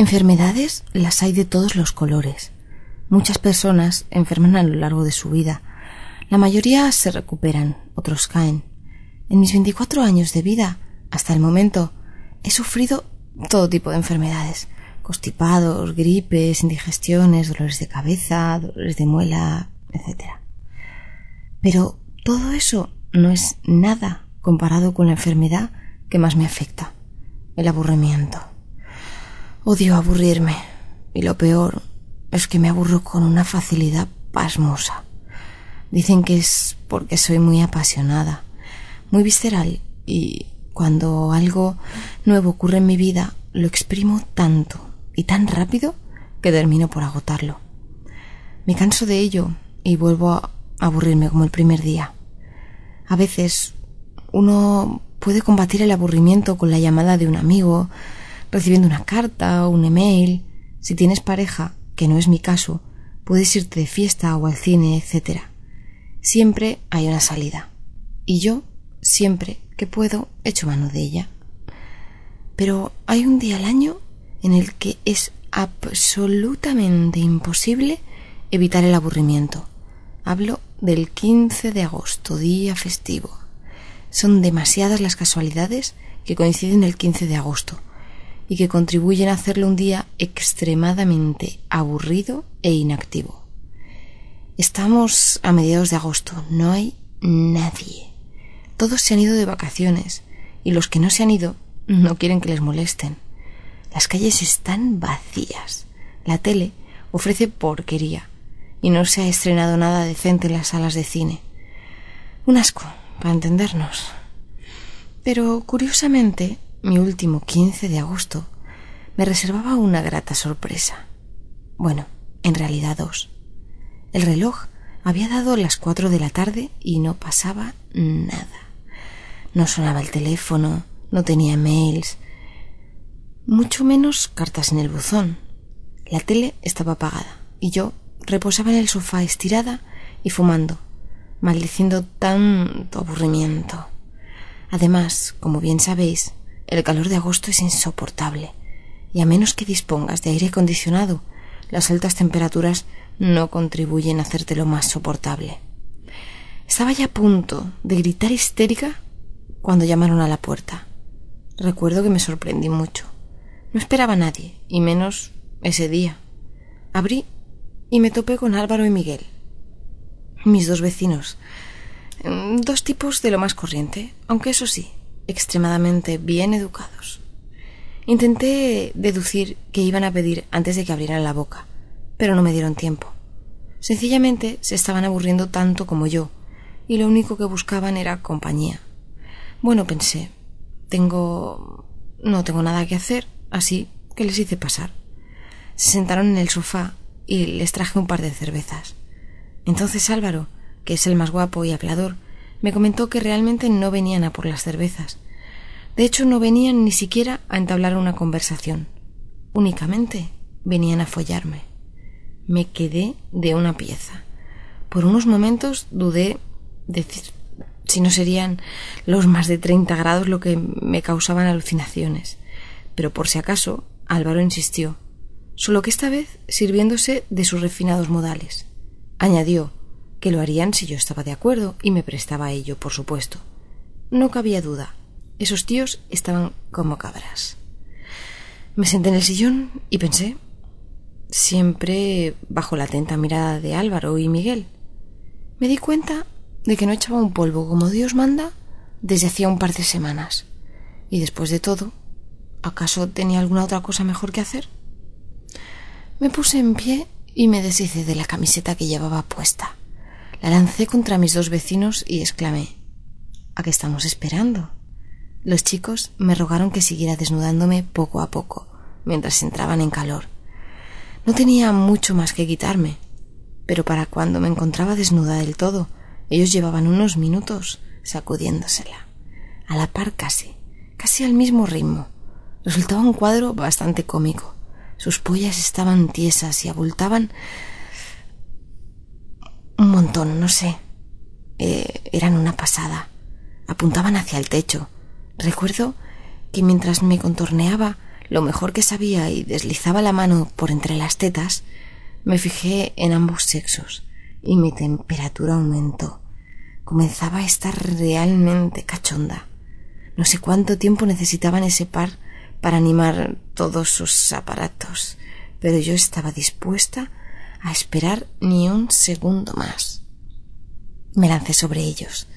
Enfermedades las hay de todos los colores. Muchas personas enferman a lo largo de su vida. La mayoría se recuperan, otros caen. En mis 24 años de vida, hasta el momento, he sufrido todo tipo de enfermedades. Constipados, gripes, indigestiones, dolores de cabeza, dolores de muela, etc. Pero todo eso no es nada comparado con la enfermedad que más me afecta, el aburrimiento. Odio aburrirme. Y lo peor es que me aburro con una facilidad pasmosa. Dicen que es porque soy muy apasionada, muy visceral y cuando algo nuevo ocurre en mi vida lo exprimo tanto y tan rápido que termino por agotarlo. Me canso de ello y vuelvo a aburrirme como el primer día. A veces uno puede combatir el aburrimiento con la llamada de un amigo, recibiendo una carta o un email. Si tienes pareja, que no es mi caso, puedes irte de fiesta o al cine, etc. Siempre hay una salida. Y yo, siempre que puedo, echo mano de ella. Pero hay un día al año en el que es absolutamente imposible evitar el aburrimiento. Hablo del 15 de agosto, día festivo. Son demasiadas las casualidades que coinciden el 15 de agosto y que contribuyen a hacerlo un día extremadamente aburrido e inactivo. Estamos a mediados de agosto, no hay nadie. Todos se han ido de vacaciones y los que no se han ido no quieren que les molesten. Las calles están vacías. La tele ofrece porquería y no se ha estrenado nada decente en las salas de cine. Un asco, para entendernos. Pero curiosamente mi último 15 de agosto, me reservaba una grata sorpresa. Bueno, en realidad dos. El reloj había dado las cuatro de la tarde y no pasaba nada. No sonaba el teléfono, no tenía mails, mucho menos cartas en el buzón. La tele estaba apagada y yo reposaba en el sofá estirada y fumando, maldiciendo tanto aburrimiento. Además, como bien sabéis, el calor de agosto es insoportable, y a menos que dispongas de aire acondicionado, las altas temperaturas no contribuyen a hacértelo más soportable. Estaba ya a punto de gritar histérica cuando llamaron a la puerta. Recuerdo que me sorprendí mucho. No esperaba a nadie, y menos ese día. Abrí y me topé con Álvaro y Miguel, mis dos vecinos. Dos tipos de lo más corriente, aunque eso sí, extremadamente bien educados. Intenté deducir que iban a pedir antes de que abrieran la boca, pero no me dieron tiempo. Sencillamente se estaban aburriendo tanto como yo, y lo único que buscaban era compañía. Bueno, pensé, tengo... no tengo nada que hacer, así que les hice pasar. Se sentaron en el sofá y les traje un par de cervezas. Entonces Álvaro, que es el más guapo y hablador, me comentó que realmente no venían a por las cervezas. De hecho, no venían ni siquiera a entablar una conversación. Únicamente venían a follarme. Me quedé de una pieza. Por unos momentos dudé de si no serían los más de treinta grados lo que me causaban alucinaciones. Pero por si acaso, Álvaro insistió, solo que esta vez sirviéndose de sus refinados modales. Añadió que lo harían si yo estaba de acuerdo y me prestaba a ello, por supuesto. No cabía duda. Esos tíos estaban como cabras. Me senté en el sillón y pensé, siempre bajo la atenta mirada de Álvaro y Miguel. Me di cuenta de que no echaba un polvo como Dios manda desde hacía un par de semanas. Y después de todo, ¿acaso tenía alguna otra cosa mejor que hacer? Me puse en pie y me deshice de la camiseta que llevaba puesta. La lancé contra mis dos vecinos y exclamé ¿A qué estamos esperando? Los chicos me rogaron que siguiera desnudándome poco a poco, mientras entraban en calor. No tenía mucho más que quitarme, pero para cuando me encontraba desnuda del todo, ellos llevaban unos minutos sacudiéndosela, a la par casi, casi al mismo ritmo. Resultaba un cuadro bastante cómico. Sus pollas estaban tiesas y abultaban un montón, no sé. Eh, eran una pasada. Apuntaban hacia el techo. Recuerdo que mientras me contorneaba, lo mejor que sabía y deslizaba la mano por entre las tetas, me fijé en ambos sexos y mi temperatura aumentó. Comenzaba a estar realmente cachonda. No sé cuánto tiempo necesitaban ese par para animar todos sus aparatos, pero yo estaba dispuesta a esperar ni un segundo más. Me lancé sobre ellos,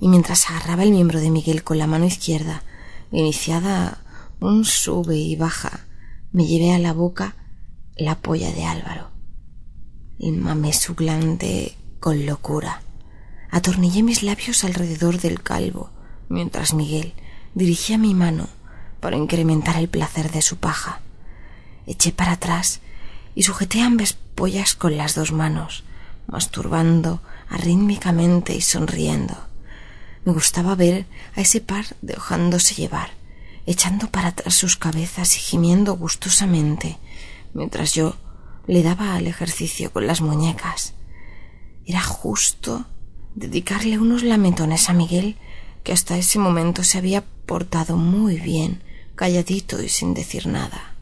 y mientras agarraba el miembro de Miguel con la mano izquierda, iniciada un sube y baja, me llevé a la boca la polla de Álvaro. Y mamé su glande con locura. Atornillé mis labios alrededor del calvo, mientras Miguel dirigía mi mano para incrementar el placer de su paja. Eché para atrás y sujeté ambas pollas con las dos manos, masturbando arrítmicamente y sonriendo. Me gustaba ver a ese par dejándose llevar, echando para atrás sus cabezas y gimiendo gustosamente, mientras yo le daba al ejercicio con las muñecas. Era justo dedicarle unos lametones a Miguel, que hasta ese momento se había portado muy bien, calladito y sin decir nada.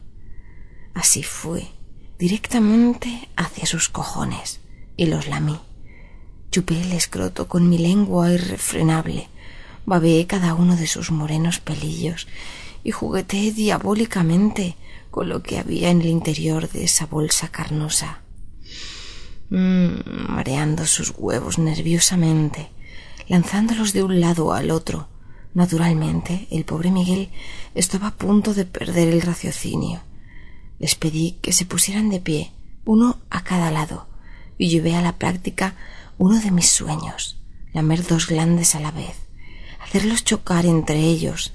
Así fue, directamente hacia sus cojones, y los lamí. Chupé el escroto con mi lengua irrefrenable, babeé cada uno de sus morenos pelillos y jugueteé diabólicamente con lo que había en el interior de esa bolsa carnosa. Mm, mareando sus huevos nerviosamente, lanzándolos de un lado al otro. Naturalmente, el pobre Miguel estaba a punto de perder el raciocinio. Les pedí que se pusieran de pie, uno a cada lado, y llevé a la práctica uno de mis sueños, lamer dos glandes a la vez, hacerlos chocar entre ellos,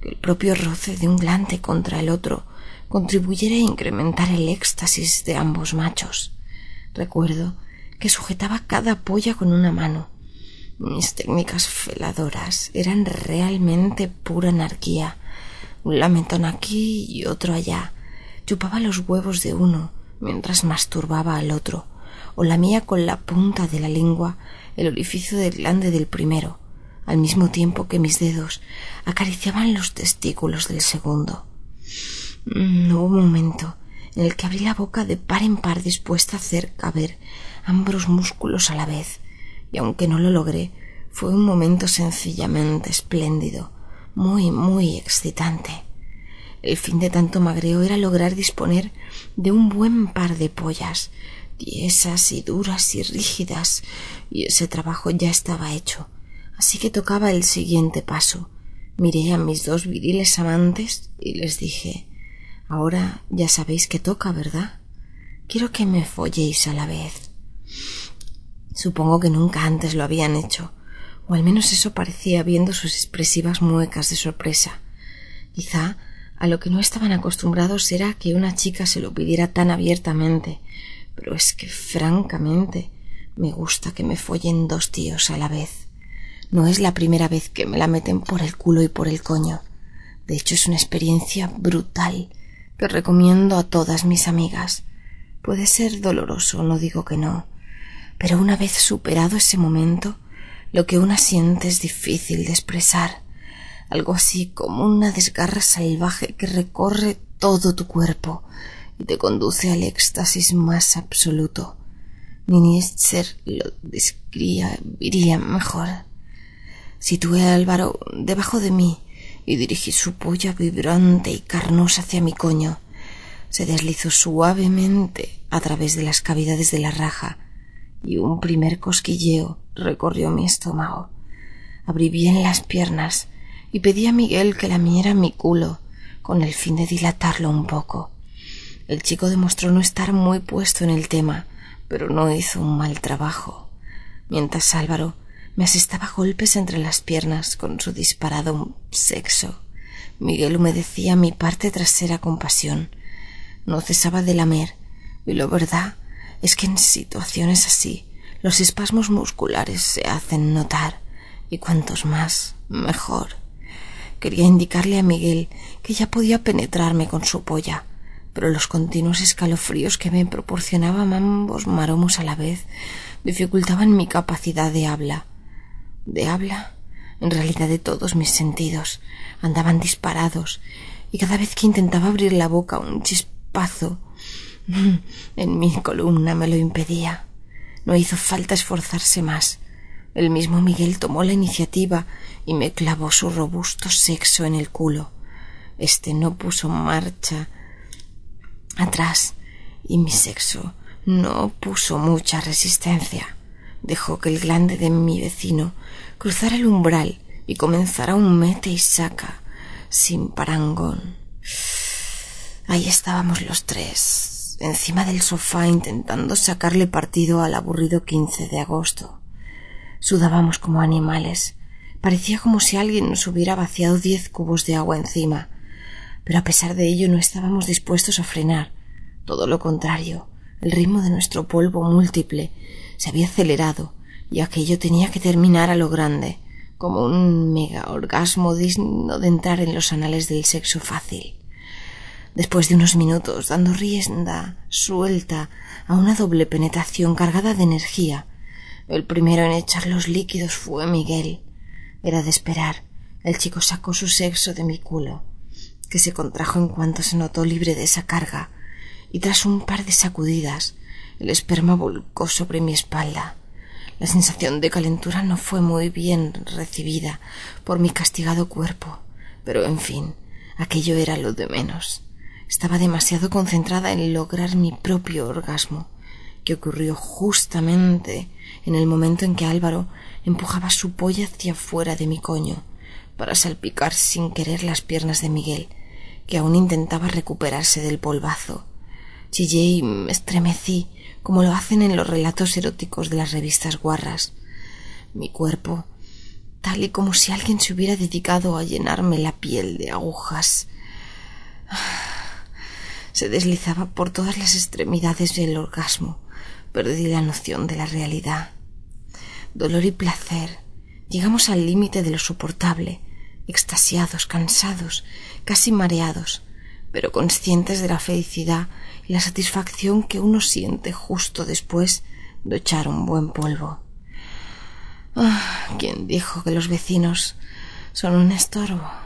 que el propio roce de un glande contra el otro contribuyera a incrementar el éxtasis de ambos machos. Recuerdo que sujetaba cada polla con una mano. Mis técnicas feladoras eran realmente pura anarquía. Un lamentón aquí y otro allá. Chupaba los huevos de uno mientras masturbaba al otro, o lamía con la punta de la lengua el orificio del glande del primero, al mismo tiempo que mis dedos acariciaban los testículos del segundo. No hubo un momento en el que abrí la boca de par en par dispuesta a hacer caber ambos músculos a la vez, y aunque no lo logré, fue un momento sencillamente espléndido, muy, muy excitante. El fin de tanto magreo era lograr disponer de un buen par de pollas, tiesas y duras y rígidas, y ese trabajo ya estaba hecho. Así que tocaba el siguiente paso. Miré a mis dos viriles amantes y les dije Ahora ya sabéis que toca, ¿verdad? Quiero que me folléis a la vez. Supongo que nunca antes lo habían hecho, o al menos eso parecía viendo sus expresivas muecas de sorpresa. Quizá a lo que no estaban acostumbrados era que una chica se lo pidiera tan abiertamente, pero es que francamente me gusta que me follen dos tíos a la vez. No es la primera vez que me la meten por el culo y por el coño. De hecho es una experiencia brutal que recomiendo a todas mis amigas. Puede ser doloroso, no digo que no, pero una vez superado ese momento, lo que una siente es difícil de expresar, algo así como una desgarra salvaje que recorre todo tu cuerpo y te conduce al éxtasis más absoluto. Nietzsche lo describiría mejor. Situé a Álvaro debajo de mí y dirigí su polla vibrante y carnosa hacia mi coño. Se deslizó suavemente a través de las cavidades de la raja y un primer cosquilleo recorrió mi estómago. Abrí bien las piernas y pedí a Miguel que lamiera mi culo con el fin de dilatarlo un poco. El chico demostró no estar muy puesto en el tema, pero no hizo un mal trabajo. Mientras Álvaro me asestaba golpes entre las piernas con su disparado sexo. Miguel humedecía mi parte trasera con pasión. No cesaba de lamer, y lo verdad es que en situaciones así los espasmos musculares se hacen notar, y cuantos más, mejor. Quería indicarle a Miguel que ya podía penetrarme con su polla, pero los continuos escalofríos que me proporcionaban ambos maromos a la vez dificultaban mi capacidad de habla de habla, en realidad de todos mis sentidos, andaban disparados y cada vez que intentaba abrir la boca un chispazo en mi columna me lo impedía. No hizo falta esforzarse más. El mismo Miguel tomó la iniciativa y me clavó su robusto sexo en el culo. Este no puso marcha atrás y mi sexo no puso mucha resistencia. Dejó que el glande de mi vecino cruzara el umbral y comenzara un mete y saca sin parangón. Ahí estábamos los tres, encima del sofá intentando sacarle partido al aburrido quince de agosto. Sudábamos como animales. Parecía como si alguien nos hubiera vaciado diez cubos de agua encima. Pero a pesar de ello no estábamos dispuestos a frenar. Todo lo contrario, el ritmo de nuestro polvo múltiple se había acelerado y aquello tenía que terminar a lo grande, como un mega orgasmo digno de entrar en los anales del sexo fácil. Después de unos minutos dando rienda suelta a una doble penetración cargada de energía, el primero en echar los líquidos fue Miguel. Era de esperar. El chico sacó su sexo de mi culo, que se contrajo en cuanto se notó libre de esa carga, y tras un par de sacudidas el esperma volcó sobre mi espalda. La sensación de calentura no fue muy bien recibida por mi castigado cuerpo, pero en fin, aquello era lo de menos. Estaba demasiado concentrada en lograr mi propio orgasmo, que ocurrió justamente en el momento en que Álvaro empujaba su polla hacia fuera de mi coño para salpicar sin querer las piernas de Miguel, que aún intentaba recuperarse del polvazo. Chillé y me estremecí como lo hacen en los relatos eróticos de las revistas guarras. Mi cuerpo, tal y como si alguien se hubiera dedicado a llenarme la piel de agujas, se deslizaba por todas las extremidades del orgasmo. Perdí la noción de la realidad. Dolor y placer. Llegamos al límite de lo soportable, extasiados, cansados, casi mareados, pero conscientes de la felicidad y la satisfacción que uno siente justo después de echar un buen polvo. Ah, ¿Quién dijo que los vecinos son un estorbo?